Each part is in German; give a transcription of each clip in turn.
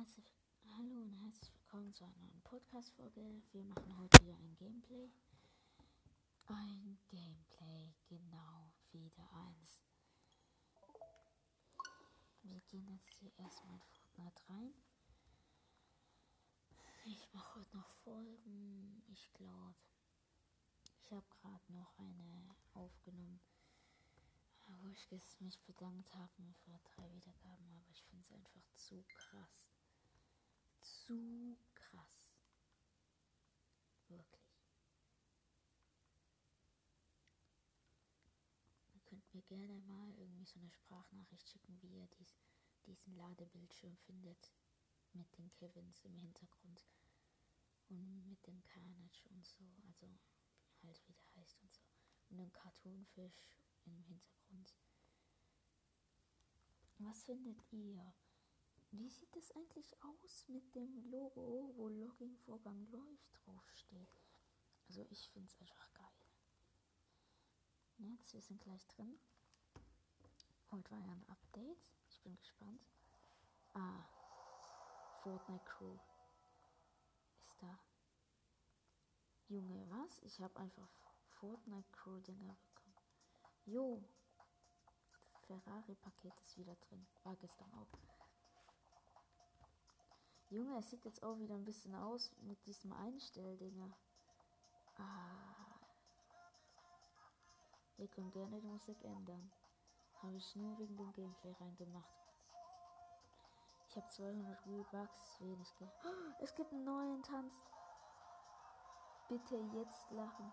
Herzlich, hallo und herzlich willkommen zu einer neuen Podcast-Folge. Wir machen heute wieder ein Gameplay. Ein Gameplay, genau, wieder eins. Wir gehen jetzt hier erstmal in Fortnite rein. Ich mache heute noch Folgen. Ich glaube, ich habe gerade noch eine aufgenommen, wo ich mich bedankt habe für drei Wiedergaben, aber ich finde es einfach zu krass zu krass. Wirklich. Ihr könnt mir gerne mal irgendwie so eine Sprachnachricht schicken, wie ihr dies, diesen Ladebildschirm findet. Mit den Kevins im Hintergrund. Und mit dem Carnage und so. Also halt wie der heißt und so. Und dem Cartoonfisch im Hintergrund. Was findet ihr? Wie sieht es eigentlich aus mit dem Logo, wo Login-Vorgang läuft, draufsteht? Also ich finde es einfach geil. Jetzt, wir sind gleich drin. Heute war ja ein Update. Ich bin gespannt. Ah, Fortnite Crew ist da. Junge, was? Ich habe einfach Fortnite Crew Dinger bekommen. Jo, Ferrari-Paket ist wieder drin. War gestern auch. Junge, es sieht jetzt auch wieder ein bisschen aus mit diesem Einstelldinger. Ah. Ihr könnt gerne die Musik ändern. Habe ich nur wegen dem Gameplay reingemacht. Ich habe 200 Bucks wenig ge oh, Es gibt einen neuen Tanz. Bitte jetzt lachen.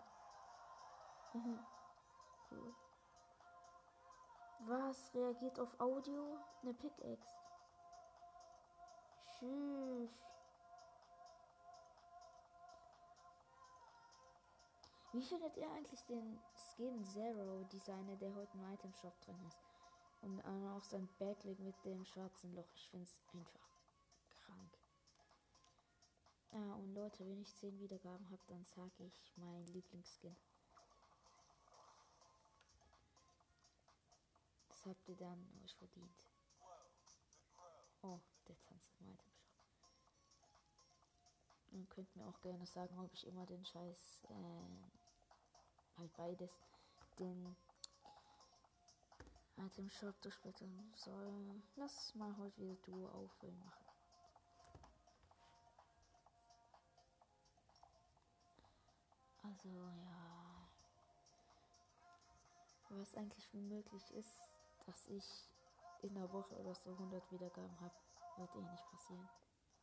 cool. Was reagiert auf Audio? Eine Pickaxe. Tschüss. Wie findet ihr eigentlich den Skin Zero Designer, der heute im Item Shop drin ist? Und auch sein Backlick mit dem schwarzen Loch. Ich finde es einfach krank. Ah, und Leute, wenn ich 10 Wiedergaben habe, dann sage ich mein Lieblingsskin. Das habt ihr dann euch verdient. Oh, Und könnt mir auch gerne sagen, ob ich immer den Scheiß, äh, halt beides, den Item Shop durchblättern soll. Lass mal heute wieder Duo auffüllen machen. Also ja, was eigentlich möglich ist, dass ich in der Woche oder so 100 Wiedergaben habe, wird eh nicht passieren.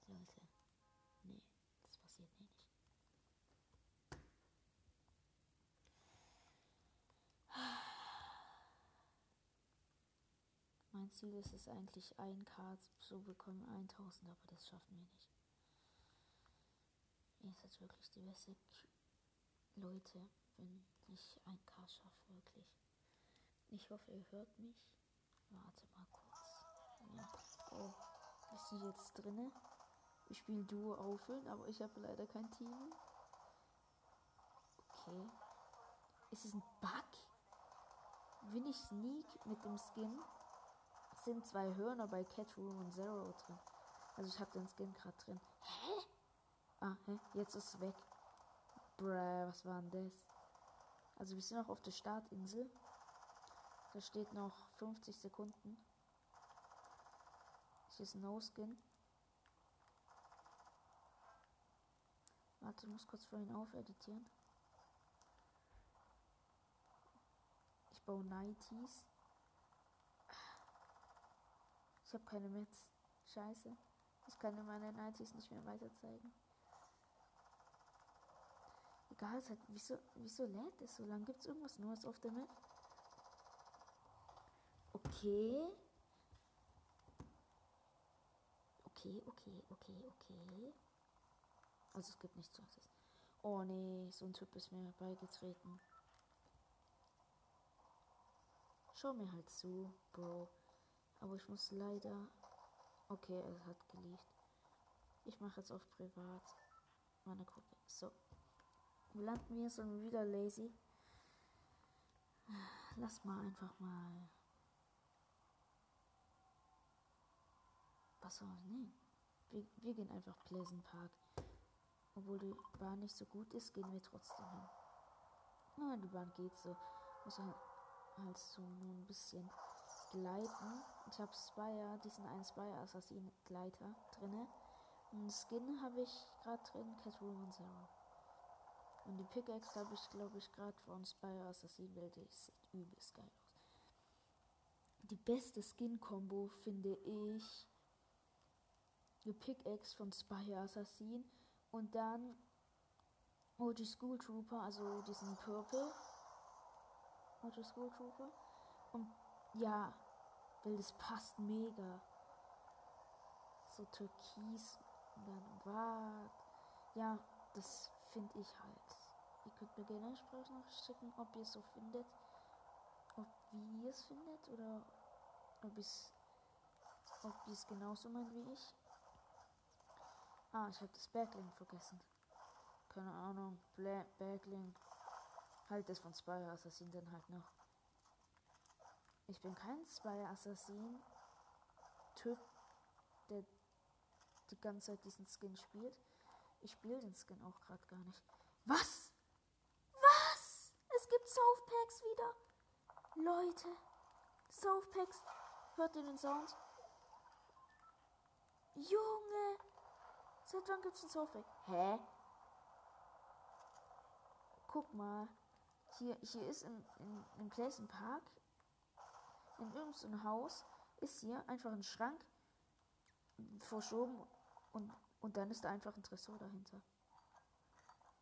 Leute, nee, das passiert eh nicht. Mein Ziel ist es eigentlich, ein K zu bekommen, 1000, aber das schaffen wir nicht. Ihr seid wirklich die beste Leute, wenn ich ein K schaffe, wirklich. Ich hoffe, ihr hört mich. Warte mal kurz. Ja. Oh, wir sind jetzt drinne. Ich spiele Duo auffüllen, aber ich habe leider kein Team. Okay. Ist es ein Bug? Wenn ich sneak mit dem Skin, sind zwei Hörner bei Catroom und Zero drin. Also ich habe den Skin gerade drin. Hä? Ah, hä? Jetzt ist es weg. Bruh, was war denn das? Also wir sind noch auf der Startinsel. Da steht noch 50 Sekunden. Hier ist No Skin. Warte, ich muss kurz vorhin aufeditieren. Ich baue 90s. Ich habe keine Mets. Scheiße. Ich kann meine 90s nicht mehr weiter zeigen. Egal, es hat, wieso, wieso lädt es so lange? Gibt es irgendwas Neues auf der Map? Okay. Okay, okay, okay, okay. Also es gibt nichts Neues. Oh nee, so ein Typ ist mir beigetreten. Schau mir halt zu, Bro. Aber ich muss leider... Okay, er hat geliefert. Ich mache jetzt auf privat meine Gruppe. So. Landen wir so wieder lazy. Lass mal einfach mal Was soll ich nehmen? Wir, wir gehen einfach Pleasant Park. Obwohl die Bahn nicht so gut ist, gehen wir trotzdem hin. Na, die Bahn geht so. Muss halt, halt so nur ein bisschen gleiten. Ich habe Spire, diesen einen Spire Assassin Gleiter drinne. Und Skin habe ich gerade drin, Catwoman Zero. Und die Pickaxe habe ich, glaube ich, gerade von Spire Assassin, weil die sieht übelst geil aus. Die beste Skin-Kombo finde ich die Pickaxe von Spire Assassin und dann OG School Trooper, also diesen Purple. OG School Trooper. Und ja, weil das passt mega. So türkis und dann war. Ja, das finde ich halt. Ihr könnt mir gerne eine Sprachnachricht schicken, ob ihr es so findet. Ob wie ihr es findet oder ob es ob ihr es genauso meint wie ich. Ah, ich habe das Backlink vergessen. Keine Ahnung. Bla Backlink. Halt das von Spire Assassin dann halt noch. Ich bin kein Spire Assassin Typ, der die ganze Zeit diesen Skin spielt. Ich spiele den Skin auch gerade gar nicht. Was? Was? Es gibt Softpacks wieder. Leute. Softpacks. Hört ihr den Sound? Junge. Seit wann gibt's ein Softpack? Hä? Guck mal. Hier, hier ist in, in, in Pleasant Park, in irgendeinem Haus, ist hier einfach ein Schrank verschoben und, und dann ist da einfach ein Tresor dahinter.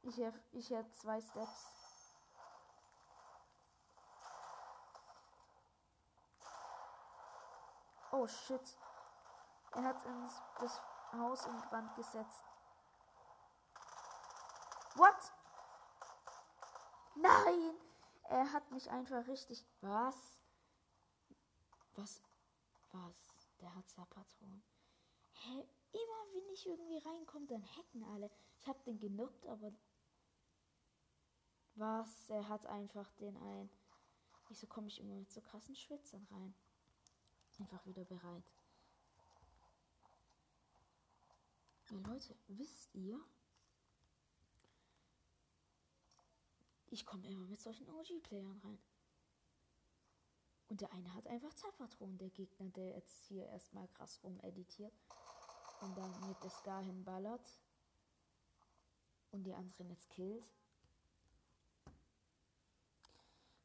Ich habe ich zwei Steps. Oh shit. Er hat ins, das Haus in Brand gesetzt. What? Nein! Er hat mich einfach richtig. Was? Was? Was? Der hat Zapatron. Hä? Immer wenn ich irgendwie reinkomme, dann hacken alle. Ich hab den genuckt, aber. Was? Er hat einfach den ein. Wieso komme ich immer mit so krassen Schwitzern rein? Einfach wieder bereit. Ja, Leute, wisst ihr? Ich komme immer mit solchen OG-Playern rein. Und der eine hat einfach Zeitpatronen, der Gegner, der jetzt hier erstmal krass rumeditiert und dann mit der Scar hinballert und die anderen jetzt killt.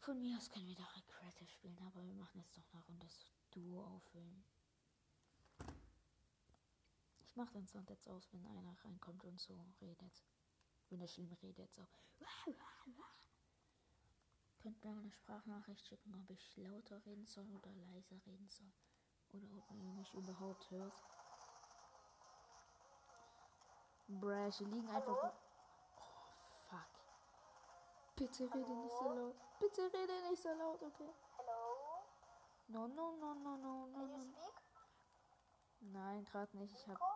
Von mir aus können wir doch Recreative spielen, aber wir machen jetzt doch eine Runde Duo auffüllen. Ich mache den Sound jetzt aus, wenn einer reinkommt und so redet. Wenn er schlimm redet, so. Könnt mir eine Sprachnachricht schicken, ob ich lauter reden soll oder leiser reden soll. Oder ob ihr mich überhaupt hört. Brash, hier liegen einfach. Oh, fuck. Bitte rede nicht so laut. Bitte rede nicht so laut, okay? Hello? No, no, no, no, no, no, Can you speak? Nein, gerade nicht. Ich hab. Nico?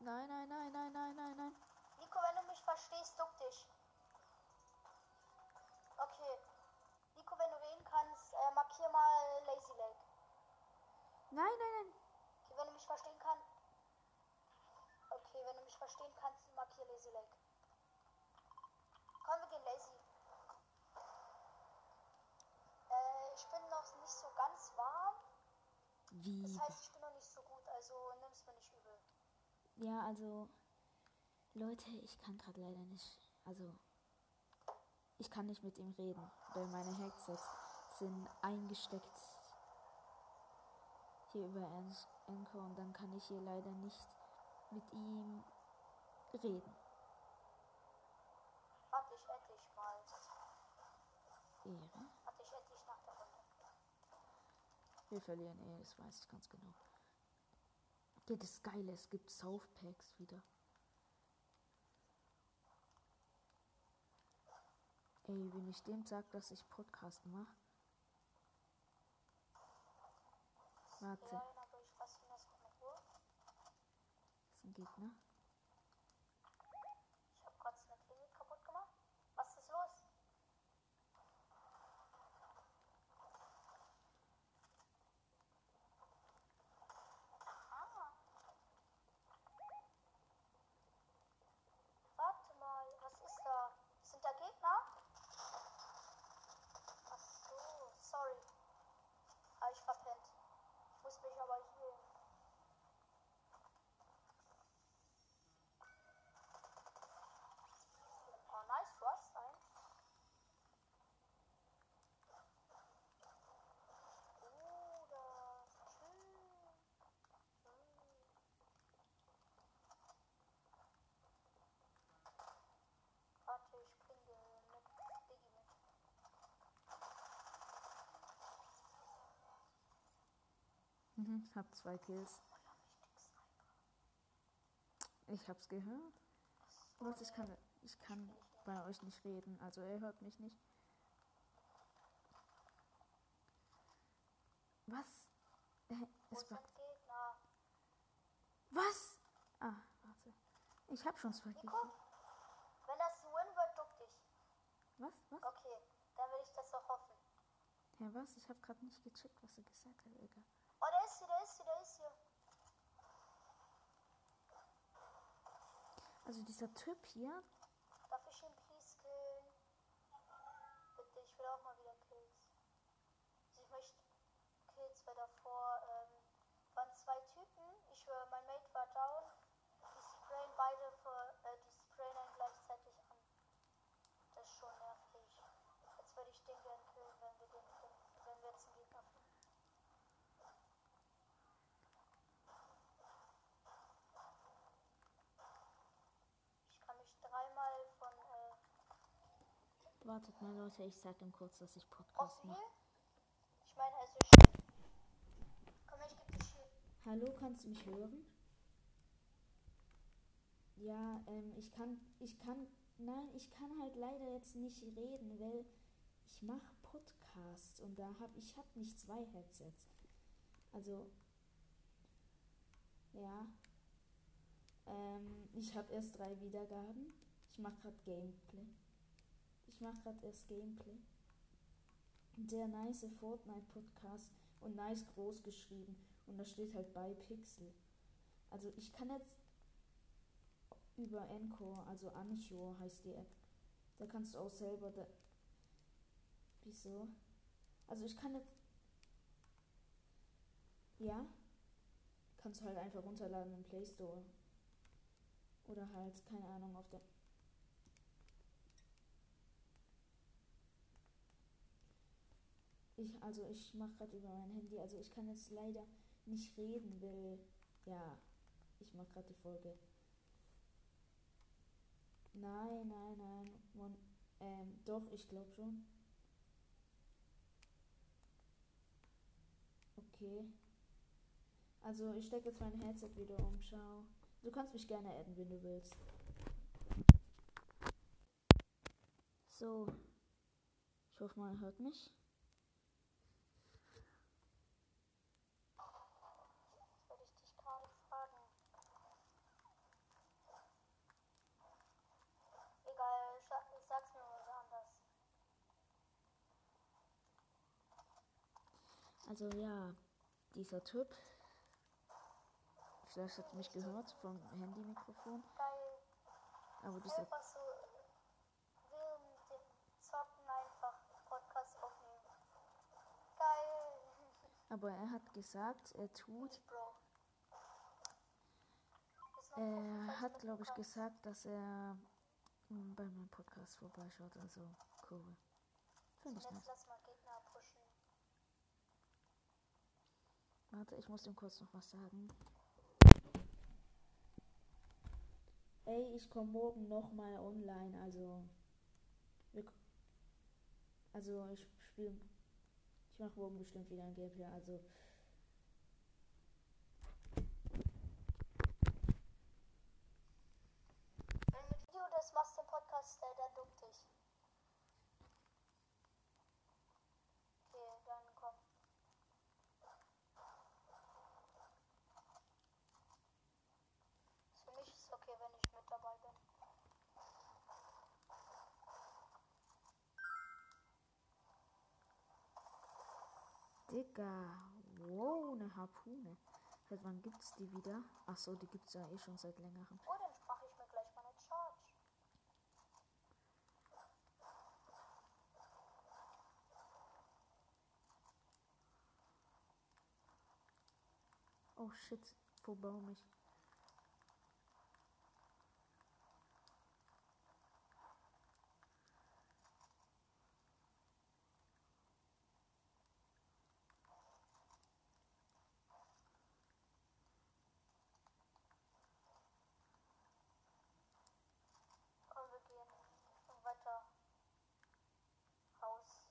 Nein, nein, nein, nein, nein, nein, nein. Nico, wenn du mich verstehst, duck dich. Nein, nein, nein. Okay, wenn du mich verstehen kannst. Okay, wenn du mich verstehen kannst, markier Lazy Lake. Komm, wir gehen Lazy. Äh, ich bin noch nicht so ganz warm. Wie? Das heißt, ich bin noch nicht so gut, also nimm's mir nicht übel. Ja, also. Leute, ich kann gerade leider nicht. Also. Ich kann nicht mit ihm reden, weil meine Headsets sind eingesteckt hier über Anchor und dann kann ich hier leider nicht mit ihm reden. Warte, ich add dich mal. Ehre. Warte, ich add dich nach der Runde. Wir verlieren eh, das weiß ich ganz genau. Ja, das Geile, es gibt Softpacks wieder. Ey, wenn ich dem sag, dass ich Podcast mache. Warte, Ja, aber ich lasse ihn erst mal in Ruhe. das ist ein Gegner. Ich habe gerade eine Klingel kaputt gemacht. Was ist los? Ah, Mhm, hab zwei Kills. Ich hab's gehört. Was, ich kann, ich kann bei euch nicht reden, also er hört mich nicht. Was? Äh, es war, Gegner? was? Ah, warte. Ich hab schon zwei? Kills. Wenn das Win wird, duck dich. Was? Was? Okay, dann will ich das doch hoffen. Ja, was? Ich hab gerade nicht gecheckt, was er gesagt hat, Egal. Oh, der ist hier, der ist hier, der ist hier. Also dieser Typ hier, Darf ich ihn please killen? Bitte, ich will auch mal wieder Kills. Also ich möchte Kills, weil davor ähm, waren zwei Typen. Ich höre, mein Mate war down. Die sprayen beide für, äh, die sprayen einen gleichzeitig an. Das ist schon nervig. Jetzt würde ich den gern killen, wenn wir den finden, wenn wir jetzt einen Gegner finden. Ich kann mich dreimal von äh, wartet mal Leute, ich sag ihm kurz, dass ich Podcast mache. Ich meine, also ich. Komm ich geb dich Heal. Hallo, kannst du mich hören? Ja, ähm, ich kann, ich kann, nein, ich kann halt leider jetzt nicht reden, weil ich mache Podcast und da hab ich hab nicht zwei Headsets. Also, ja, ähm, ich habe erst drei Wiedergaben. Ich mache gerade Gameplay. Ich mache gerade erst Gameplay. Der nice Fortnite Podcast und nice groß geschrieben und da steht halt bei Pixel. Also ich kann jetzt über Encore, also Ancho heißt die App. Da kannst du auch selber da. Wieso? Also ich kann jetzt. Ja? Kannst du halt einfach runterladen im Play Store. Oder halt, keine Ahnung, auf der. Ich, also ich mache gerade über mein Handy, also ich kann jetzt leider nicht reden, weil, ja, ich mache gerade die Folge. Nein, nein, nein, Mon ähm, doch, ich glaube schon. Okay. Also ich stecke jetzt mein Headset wieder um, schau. Du kannst mich gerne adden, wenn du willst. So. Ich hoffe, man hört mich. Das würde ich dich gerade fragen. Egal, scha- sag's mir mal anders. Also ja, dieser Typ. Vielleicht hat mich gehört vom Handymikrofon. Geil. Aber dieser Einfach so während dem Zocken einfach Podcast aufnehmen. Geil. Aber er hat gesagt, er tut. Er hat, glaube ich, gesagt, dass er mm, bei meinem Podcast vorbeischaut. Also cool. Finde ich Jetzt nett. lass mal Gegner pushen. Warte, ich muss ihm kurz noch was sagen. Ey, ich komme morgen nochmal online, also. Also ich spiele. Ich mache morgen bestimmt wieder ein Gameplay, also. Wenn du mit Video das machst im Podcast, äh, dann duck dich. Okay, dann komm. Für mich ist okay, wenn ich mit dabei bin. Digga. Wow, eine Harpune. Seit wann gibt's die wieder? Ach so, die gibt's ja eh schon seit längerem. Oh, dann sprach ich mir gleich mal eine Charge. Oh shit, wo baum ich? Komm, wir gehen weiter. Haus.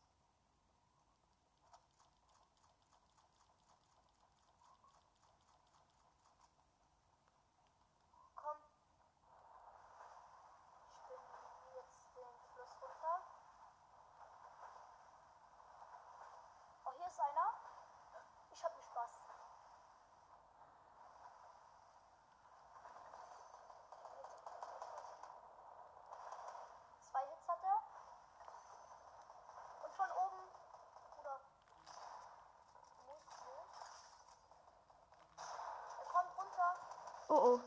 Oh oh.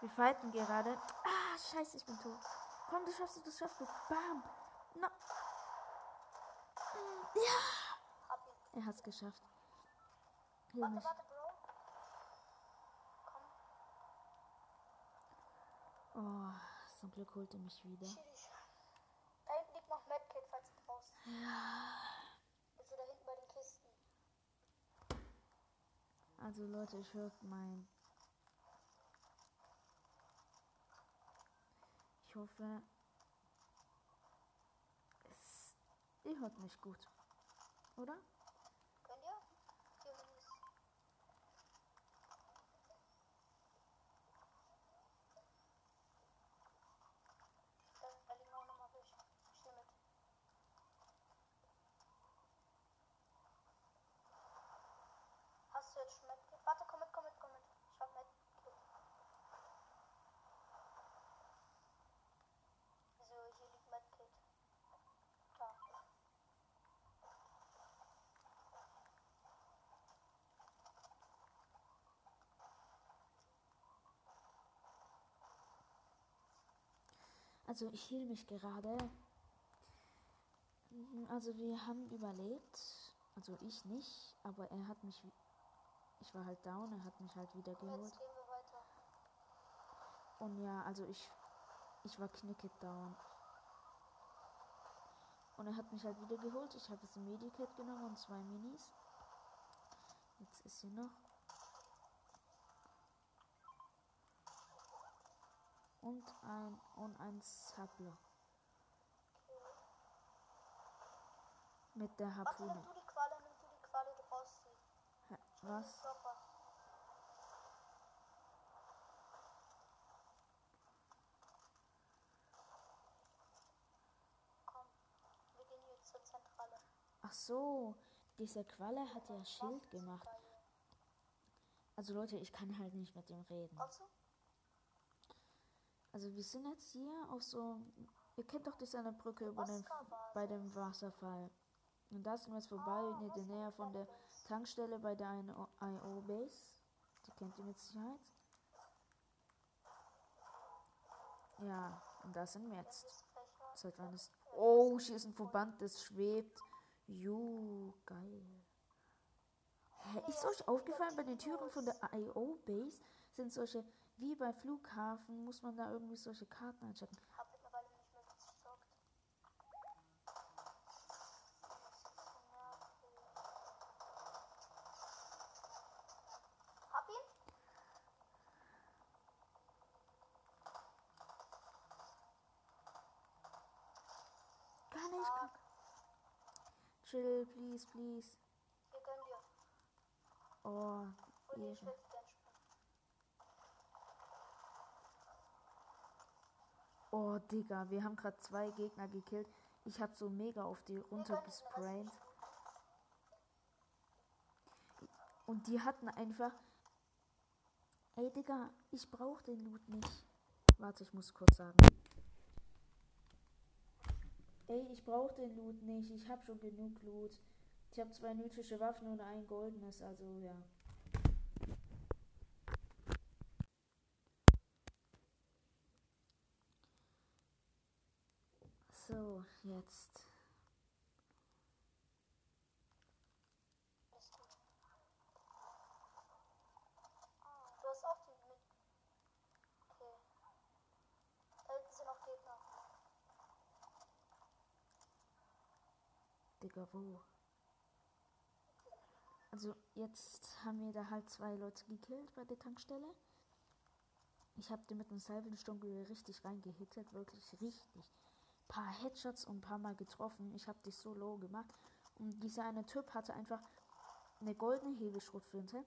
Wir fighten gerade. Ah, scheiße, ich bin tot. Komm, du schaffst es, du schaffst es. Bam. No. Ja. Er hat's geschafft. Heal Warte, warte, Bro. Komm, Oh, zum Glück holt er mich wieder. Da hinten liegt noch Medkit, falls du brauchst. Also da hinten bei den Kisten. Also Leute, ich höre mein. Ich hoffe, es. Ihr hört mich gut. Oder? Könnt ihr? Vier Minis. Da, da liegen auch nochmal welche. Ich nehme mit. Hast du jetzt schon Medkit? Warte, komm mit, komm mit, komm mit. Ich hab Medkit. So, hier liegt Medkit. Da. Also ich heal mich gerade. Mhm, Also wir haben überlebt. Also ich nicht, aber er hat mich. Ich war halt down, er hat mich halt wieder Und geholt. Und ja, also ich, ich war knicket down. Und er hat mich halt wieder geholt. Ich habe jetzt ein Medikit genommen und zwei Minis. Jetzt ist hier noch. Und ein und ein Sapler. Mit der Warte, Harpune. nimm du die Qualle, nimm du die Qualle, du brauchst sie. Den Was? Komm, wir gehen jetzt zur Zentrale. Ach so, dieser Qualle hat ja Schild gemacht. Also Leute, ich kann halt nicht mit dem reden. Kommst du? Also wir sind jetzt hier auf so. Ihr kennt doch diese eine Brücke über den, bei dem Wasserfall. Und da sind wir jetzt vorbei in der Nähe von der Tankstelle bei der IO-Base. Die kennt ihr mit Sicherheit. Ja, und da sind wir jetzt. Seit wann ist. Oh, hier ist ein Verband, das schwebt. Ju, geil. Hä, ist euch aufgefallen, bei den Türen von der IO-Base sind solche, wie bei Flughafen, muss man da irgendwie solche Karten einchecken. Hab mittlerweile nicht mehr gezockt. Hab ihn? Gar nicht. Kann. Chill, please, please. Hier gönn dir. Oh, Und ich will Oh, Digga, wir haben gerade zwei Gegner gekillt. Ich habe so mega auf die runtergesprayt. Und die hatten einfach. Ey, Digga, ich brauch den Loot nicht. Warte, ich muss kurz sagen. Ey, ich brauch den Loot nicht. Ich hab schon genug Loot. Ich habe zwei mythische Waffen und ein goldenes, also ja. So, jetzt. Du hast auch den mit. Okay. Da hinten sind noch Gegner. Digga, wo? Also jetzt haben wir da halt zwei Leute gekillt bei der Tankstelle. Ich habe den mit einem Salvensturmgewehr richtig reingehittet, wirklich richtig. Paar Headshots und ein paar Mal getroffen. Ich habe dich so low gemacht. Und dieser eine Typ hatte einfach eine goldene Hebelschrotflinte.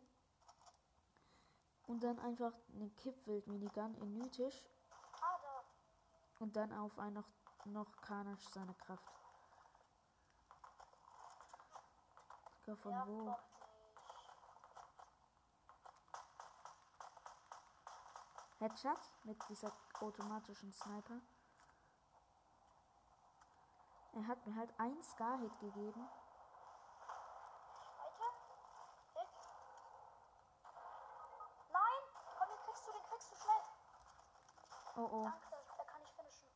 Und dann einfach eine Kippwild-Minigun in da. Und dann auf einen noch, noch Karnisch seine Kraft. Digga, von Nervt wo? Headshot mit dieser automatischen Sniper. Er hat mir halt ein Scar-Hit gegeben. Weiter. Hit. Nein! Komm, den kriegst du, den kriegst du schnell. Oh oh. Danke, der kann ich finishen.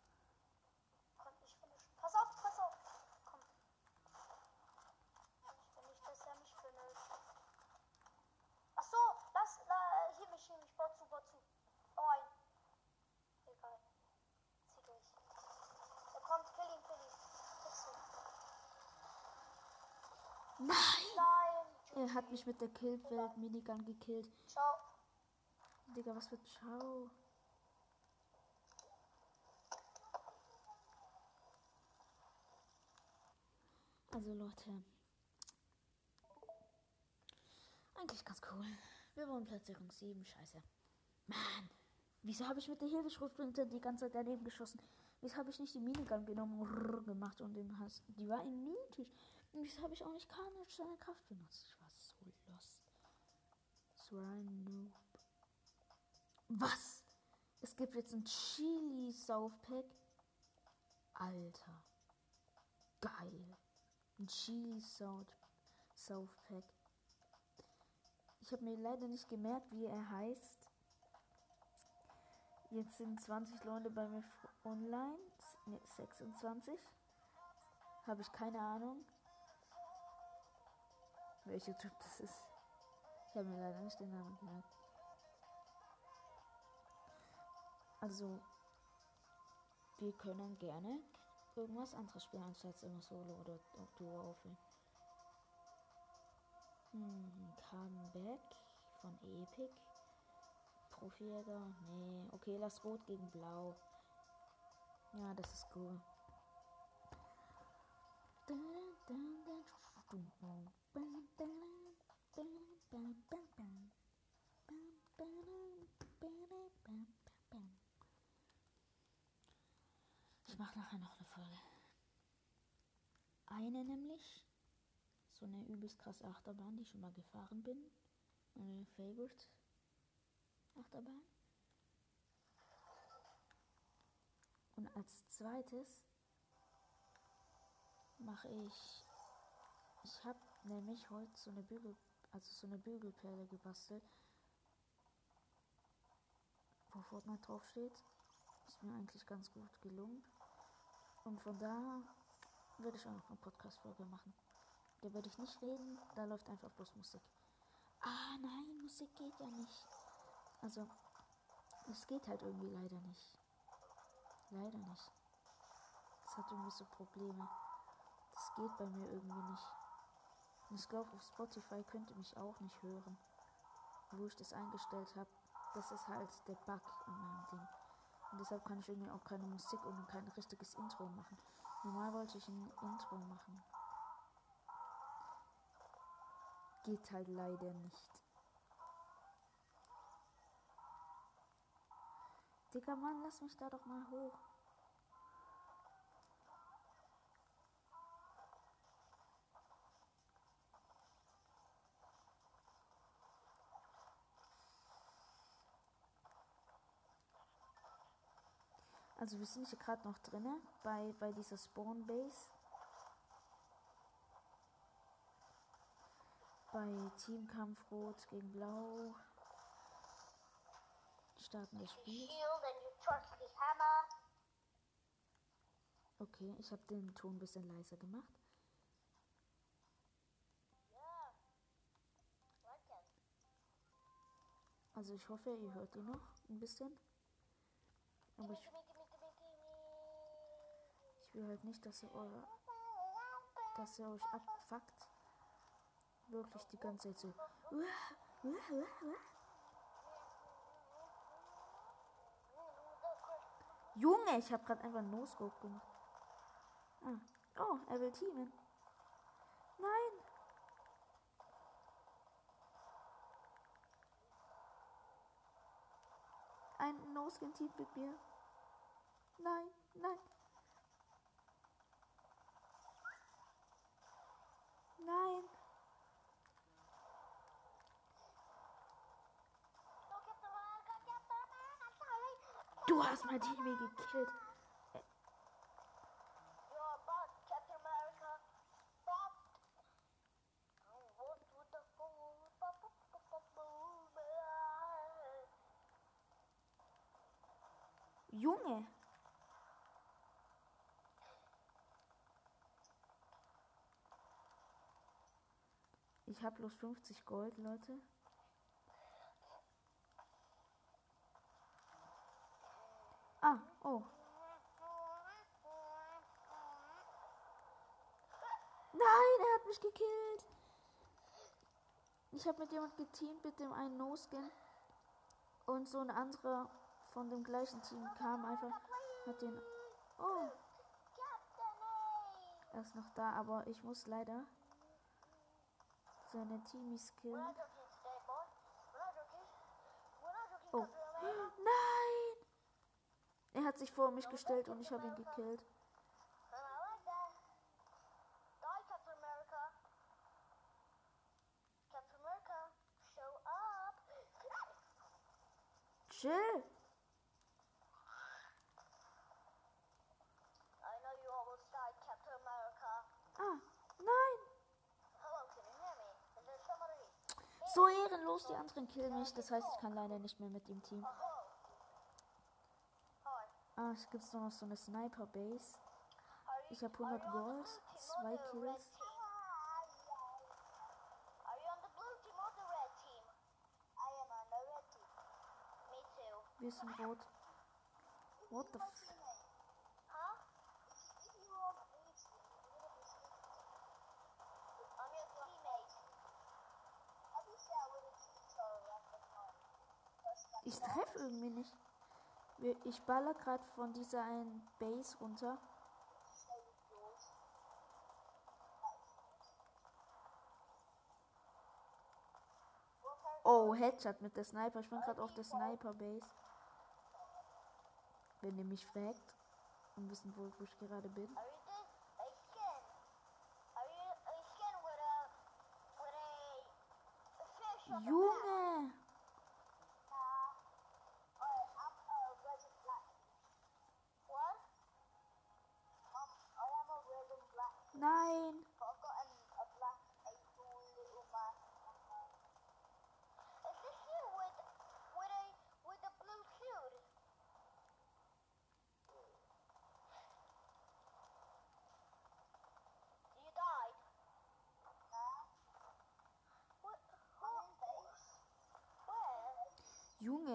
Konnte nicht finishen. Pass auf, pass auf. Komm. Ich will nicht, dass er mich finisht. Ach so, lass, la, hier mich, hier mich. Bau zu, bau zu. Bau ein. Egal. Zieh durch. Er kommt, kill ihn, kill ihn. Kriegst du. Nein! Nein. Er hat mich mit der Killwelt Minigun gekillt. Ciao. Digga, was für Ciao. Also Leute. Eigentlich ganz cool. Wir wollen Platzierung 7, scheiße. Mann, wieso habe ich mit der Hilfeschriftrinte die ganze Zeit daneben geschossen? Wieso habe ich nicht die Minigun genommen und gemacht und den hast. Die war immunitisch. Und wieso habe ich auch nicht Carnage seine Kraft benutzt? Ich war so lost. So ein Noob. Was? Es gibt jetzt ein Chili South Pack. Alter. Geil. Ein Chili South, South Pack. Ich habe mir leider nicht gemerkt, wie er heißt. Jetzt sind 20 Leute bei mir online. Ne, 26. Habe ich keine Ahnung. Welcher Typ das ist. Ich habe mir leider nicht den Namen gemerkt. Also, wir können gerne irgendwas anderes spielen, anstatt immer Solo oder Duo aufnehmen. Hm, Comeback von Epic. Profijäger? Nee. Okay, lass Rot gegen Blau. Ja, das ist cool. Ich mache nachher noch eine Folge. Eine nämlich, so eine übelst krasse Achterbahn, die ich schon mal gefahren bin. Meine Favorite Achterbahn. Und als zweites mache ich, ich habe nämlich heute so eine Bügel, also so eine Bügelperle gebastelt, wo Fortnite draufsteht. Ist mir eigentlich ganz gut gelungen. Und von da werde ich auch noch eine Podcast-Folge machen. Da werde ich nicht reden, da läuft einfach bloß Musik. Ah, nein, Musik geht ja nicht. Also, es geht halt irgendwie leider nicht. Leider nicht. Es hat irgendwie so Probleme. Das geht bei mir irgendwie nicht. Und ich glaube, auf Spotify könnt ihr mich auch nicht hören. Wo ich das eingestellt habe, das ist halt der Bug in meinem Ding. Und deshalb kann ich irgendwie auch keine Musik und kein richtiges Intro machen. Normal wollte ich ein Intro machen. Geht halt leider nicht. Digga, Mann, lass mich da doch mal hoch. Also wir sind hier gerade noch drinne bei, bei dieser Spawn Base. Bei Teamkampf Rot gegen Blau. Starten das Spiel. Okay, ich habe den Ton ein bisschen leiser gemacht. Also ich hoffe, ihr hört ihn noch ein bisschen. Aber ich, will halt nicht, dass ihr, eure, dass ihr euch abfuckt. Wirklich die ganze Zeit so. Junge, ich habe gerade einfach einen No-Scope gemacht. Ah. Oh, er will teamen. Nein. Ein No-Skin-Team mit mir. Nein, nein. Nein. Go get the rock, go get the rock. Du hast mein Teammate gekillt. You're Ich habe bloß 50 Gold, Leute. Ah, oh. Nein, er hat mich gekillt. Ich habe mit jemand geteamt, mit dem einen No-Skin. Und so ein anderer von dem gleichen Team kam einfach, hat den. Oh, er ist noch da, aber ich muss leider seine Teamies killen. Oh. Nein! Er hat sich vor mich gestellt und ich habe ihn gekillt. And So ehrenlos, die anderen killen mich. Das heißt, ich kann leider nicht mehr mit dem Team. Ah, es gibt noch so eine Sniper-Base. Are you, Ich hab are you 100 on the Gold, blue team zwei or the red Kills. Wir sind rot. What the f... Huh? I'm your teammate. Ich treffe irgendwie nicht. Ich baller gerade von dieser einen Base runter. Oh, Headshot mit der Sniper. Ich bin gerade auf der Sniper-Base. Wenn ihr mich fragt und wissen wollt, wo ich gerade bin. Are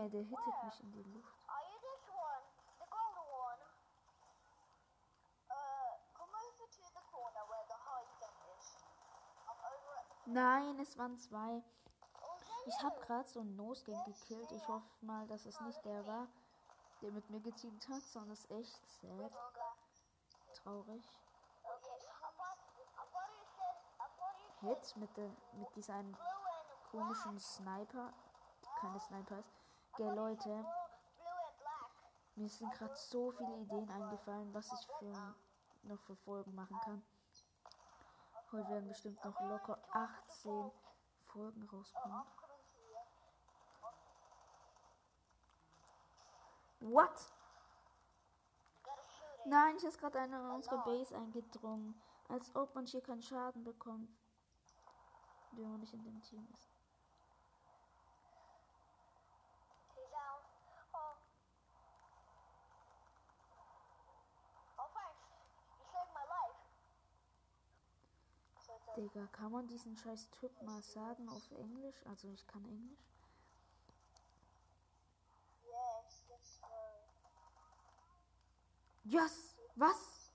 Junge, der hittet mich in die Luft. At the Nein, es waren zwei. Ich habe gerade so einen No-Skin gekillt. Ich hoffe mal, dass es nicht der war, der mit mir geteamt hat, sondern es ist echt sad. Traurig. Hit mit, der, mit and komischen Sniper. Keine Sniper ist. Gell, Leute, mir sind gerade so viele Ideen eingefallen, was ich für noch für Folgen machen kann. Heute werden bestimmt noch locker 18 Folgen rauskommen. What? Nein, ich ist gerade einer in unsere Base eingedrungen. Als ob man hier keinen Schaden bekommt. Wenn man nicht in dem Team ist. Digga, kann man diesen scheiß Typ mal sagen auf Englisch? Also ich kann Englisch. yes, yes. Yes! Was?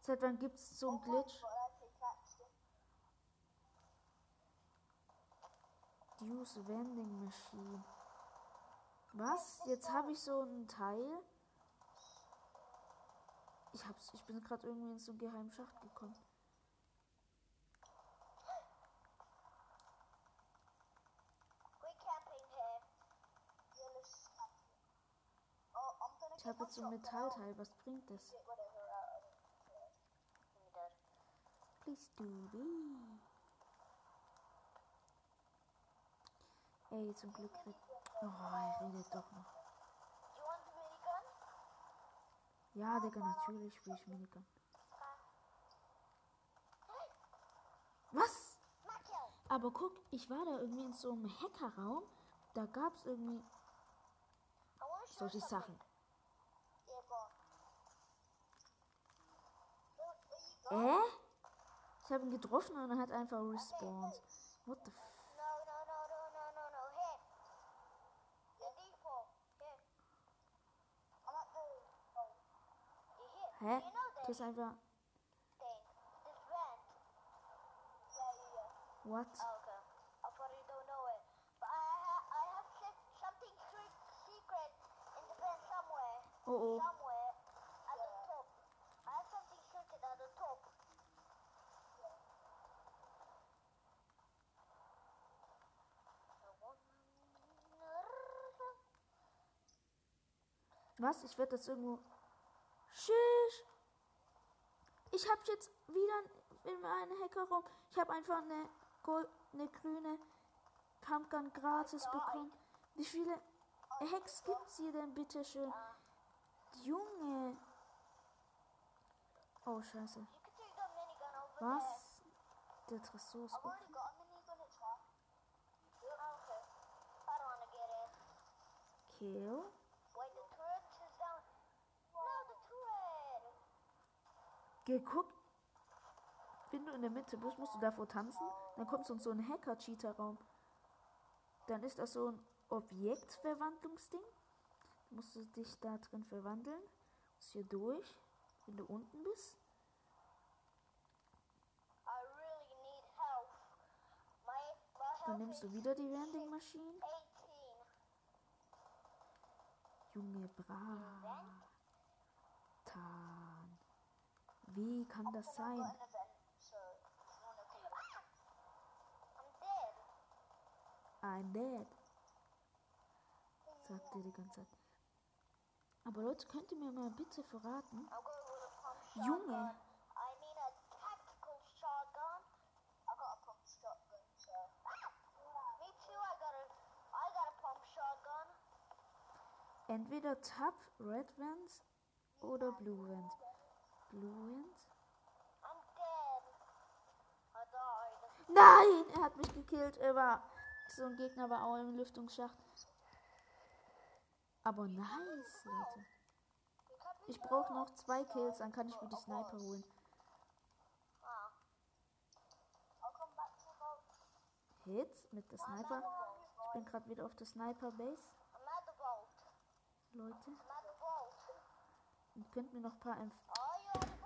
Seit wann gibt's so einen Glitch? Use Vending Machine. Was? Jetzt habe ich so ein Teil. Ich hab's, ich bin gerade irgendwie in so einen geheimen Schacht gekommen. Oh, Ich habe jetzt so ein Metallteil. Was bringt das? Please do me. Ey, zum Glück Oh, er redet doch noch. You want the minigun? Ja, Digga, natürlich spiele ich Minigun. Was? Aber guck, ich war da irgendwie in so einem Hackerraum. Da gab es irgendwie solche. Sachen. Äh? Ich habe ihn getroffen und er hat einfach respawned. What the f No, no, no, no, no, no, no. Here. The depot. Here. I'm at the. Oh. You here? Hä? You know Das this ist einfach. thing? This vent? Yeah, yeah, yeah. What? Oh, okay. I probably don't know it. But I, ha- I have se- something tre- secret in the vent somewhere. Oh oh. Somewhere at the top. I have something secret at the top. Was? Ich werde das irgendwo. Schisch! Ich habe jetzt wieder in einen Hackerraum. Ich habe einfach eine, eine grüne Pumpgun gratis bekommen. Wie viele Hacks gibt's hier denn bitte schön? Junge! Oh, scheiße. Was? Der Tresor ist offen. already got a minigun, it's fine. Okay. I don't wanna get in. Kill. Wait, the turret is down. No, the turret! Geguckt. Wenn du in der Mitte bist, musst du davor tanzen. Dann kommst du in so einen Hacker-Cheater-Raum. Dann ist das so ein Objektverwandlungsding. Dann musst du dich da drin verwandeln. Musst hier durch, wenn du unten bist. Dann nimmst du wieder die Vending-Maschine. 18. Junge Bratan. Wie kann das sein? I'm dead. Sagt er die ganze Zeit. Aber Leute, könnt ihr mir mal bitte verraten? Junge. Entweder Tab, Red Vans oder Blue Vans. I died. Nein, er hat mich gekillt. Er war so ein Gegner, war auch im Lüftungsschacht. Aber nice, Leute. Ich brauche noch zwei Kills, dann kann ich mir die Sniper holen. Ah. Boat. Hit mit der Sniper. Ich bin gerade wieder auf der Sniper Base. Leute, ihr könnt mir noch ein paar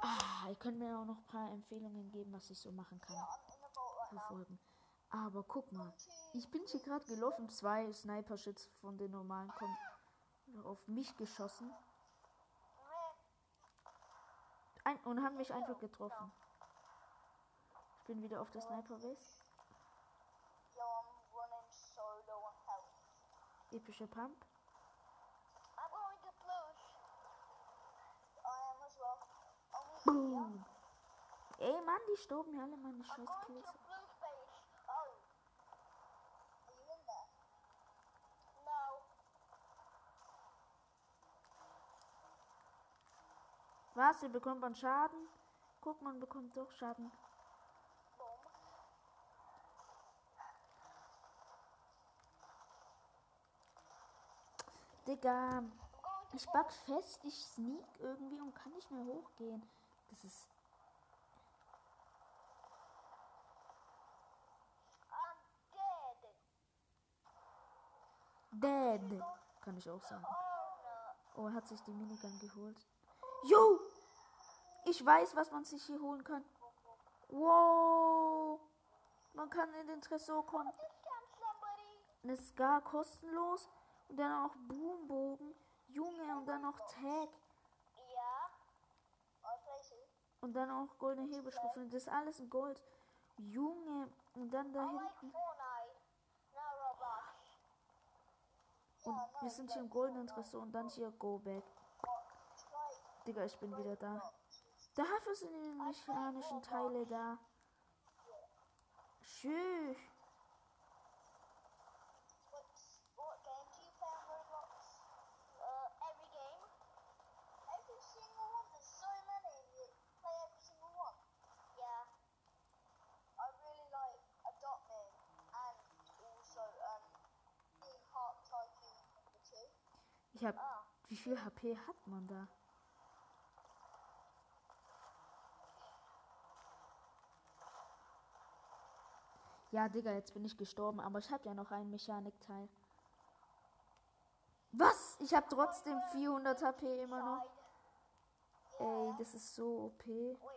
ah, ihr könnt mir auch noch ein paar Empfehlungen geben, was ich so machen kann. I'm in the boat right Für now. Folgen. Aber guck mal, ich bin hier gerade gelaufen, zwei Sniper-Shits von den normalen kommen auf mich geschossen ein, und haben mich einfach getroffen. Ich bin wieder auf der Sniper Base. Yo, Boom. Ey Mann, die stoben mir alle meine scheiß. Was? Ihr bekommt man Schaden? Guck, man bekommt doch Schaden. Digga, ich back fest, ich sneak irgendwie und kann nicht mehr hochgehen. Das ist. Dead. Dead. Kann ich auch sagen. Oh. Oh, er hat sich die Minigun geholt. Yo! Ich weiß, was man sich hier holen kann. Wow! Man kann in den Tresor kommen. Eine Scar kostenlos. Und dann auch Boombogen. Junge, und dann noch Tag. Und dann auch goldene Hebelstufen. Das ist alles in Gold. Junge, und dann da hinten. Und wir sind hier im goldenen Tresor und dann hier Go Back. Digga, ich bin wieder da. Dafür sind die mechanischen Teile da. Tschüss. What, what game do you Ich hab. Wie viel HP hat man da? Ja, Digga, jetzt bin ich gestorben, aber ich habe ja noch ein Mechanikteil. Was? Ich habe trotzdem 400 HP immer noch. Ey, das ist so OP. Oh.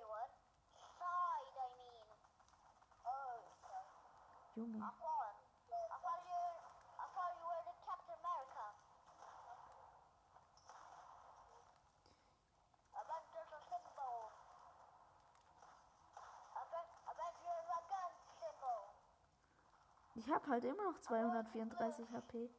Junge. Ich habe halt immer noch 234 HP.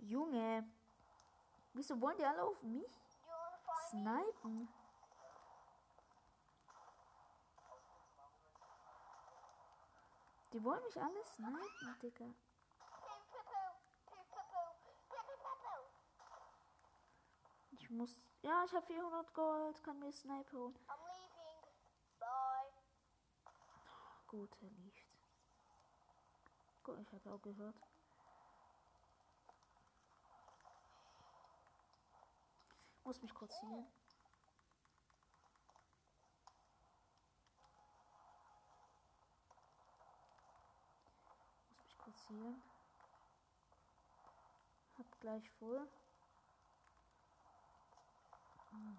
Junge. Wieso wollen die alle auf mich snipen? Die wollen mich alle snipen, Digga. Ich muss. Ja, ich habe 400 Gold, kann mir Snipe holen. I'm leaving. Bye. Gut, er liegt. Gut, ich habe auch gehört. Muss mich kurz healen. Muss mich kurz healen. Hab gleich voll. Hm.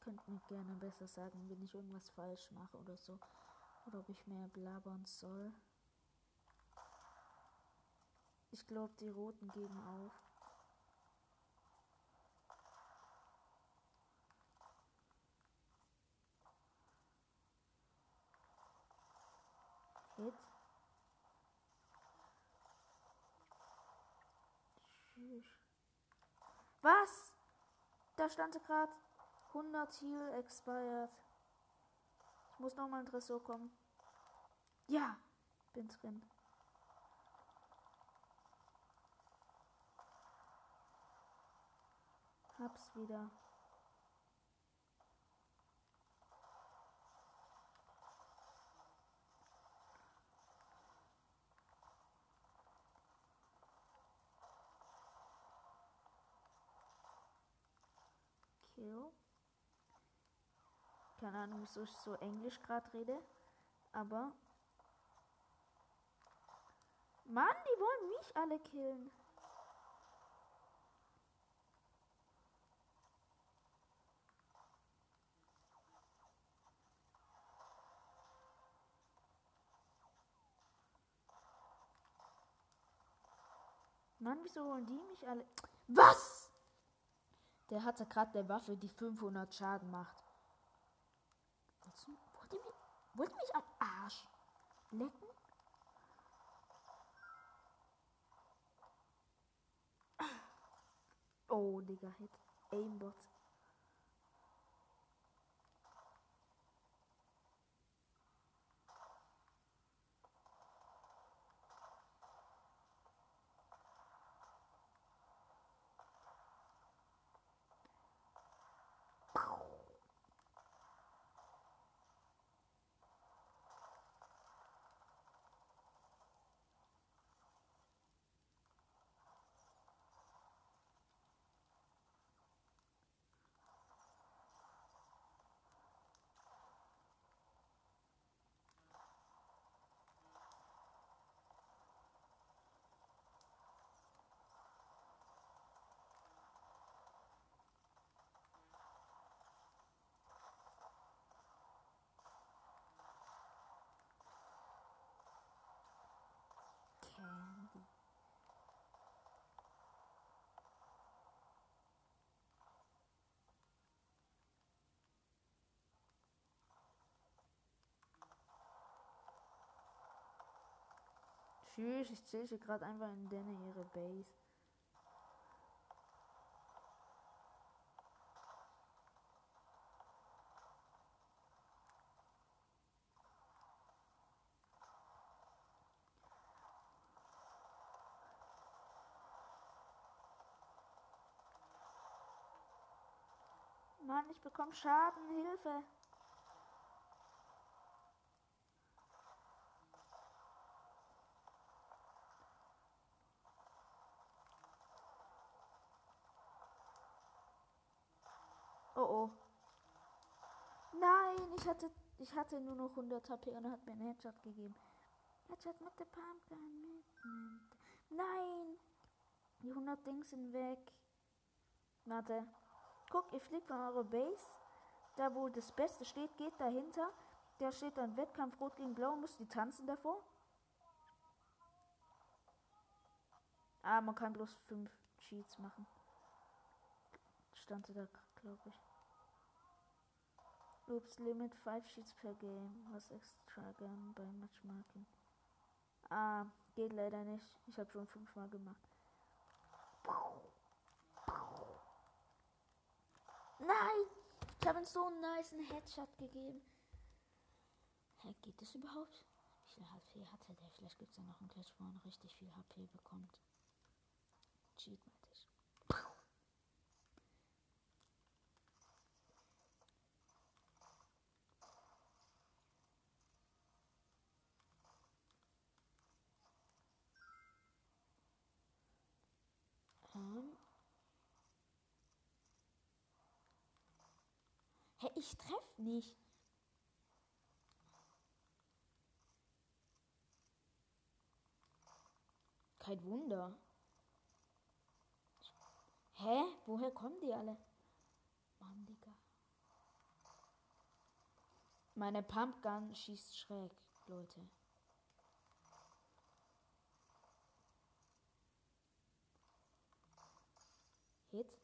Könnt mir gerne besser sagen, wenn ich irgendwas falsch mache oder so. Oder ob ich mehr blabbern soll. Ich glaube, die Roten geben auf. Tschüss. Was? Da stand gerade 100 Heal expired. Ich muss noch mal ein Tresor kommen. Ja, bin drin. Hab's wieder. Kill. Keine Ahnung, wieso ich so Englisch gerade rede. Aber. Mann, die wollen mich alle killen. Mann, wieso wollen die mich alle. Was? Der hatte gerade der Waffe, die 500 Schaden macht. Wollt ihr mich, wollt ihr mich am Arsch lecken? Oh, Digga, Hit. Aimbot. Candy. Tschüss, ich hier gerade einfach in denen ihre Base. Mann, ich bekomme Schaden. Hilfe. Oh oh. Nein, ich hatte, ich hatte nur noch 100 HP und er hat mir einen Headshot gegeben. Headshot mit der Pumpgun. Nein! Die 100 Dings sind weg. Warte. Guck, ihr fliegt von eurer Base. Da, wo das Beste steht, geht dahinter. Da steht dann Wettkampf Rot gegen Blau. Muss die tanzen davor. Ah, man kann bloß 5 Cheats machen. Stand da, glaube ich. Oops, Limit 5 Sheets per Game. Was extra gern beim Matchmarking. Ah, geht leider nicht. Ich habe schon fünfmal gemacht. Nein! Ich habe ihm so einen nice Headshot gegeben. Hä, geht das überhaupt? Wie viel HP hatte der? Vielleicht gibt es ja noch einen Clash, wo man richtig viel HP bekommt. Cheat meinte ich. Ähm. Hä, ich treff nicht. Kein Wunder. Hä? Woher kommen die alle? Mann, Digga. Meine Pumpgun schießt schräg, Leute. Hit.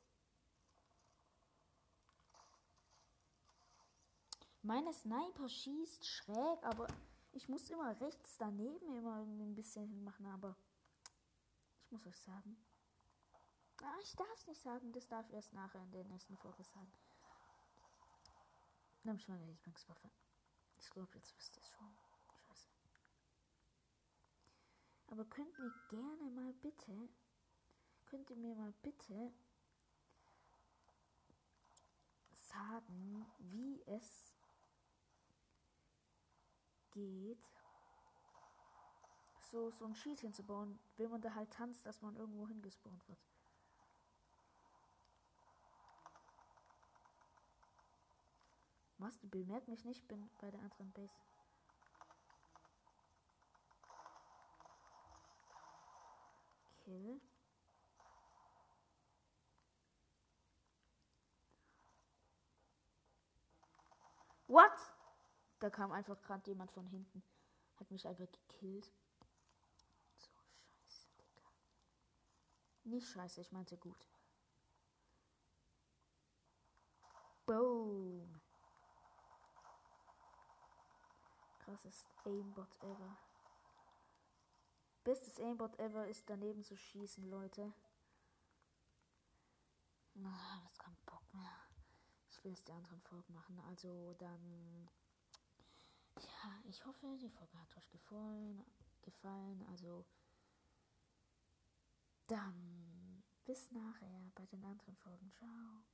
Meine Sniper schießt schräg, aber ich muss immer rechts daneben immer ein bisschen machen, aber ich muss euch sagen. Ah, ich darf es nicht sagen, das darf ich erst nachher in der nächsten Folge sagen. Nämlich meine Lieblingswaffe. Ich glaube, jetzt wisst ihr es schon. Scheiße. Aber könnt mir gerne mal bitte, könnt ihr mir mal bitte sagen, wie es geht, so, so ein Cheat hinzubauen, wenn man da halt tanzt, dass man irgendwo hingespawnt wird. Was? Du bemerkst mich nicht, bin bei der anderen Base. Kill. What? Da kam einfach gerade jemand von hinten. Hat mich einfach gekillt. So scheiße, Digga. Nicht scheiße, ich meinte gut. Boom. Krasses Aimbot ever. Bestes Aimbot ever ist daneben zu schießen, Leute. Na, was kein Bock mehr. Ich will es die anderen Folgen machen. Also dann. Ja, ich hoffe, die Folge hat euch gefallen. gefallen. Also dann bis nachher bei den anderen Folgen. Ciao.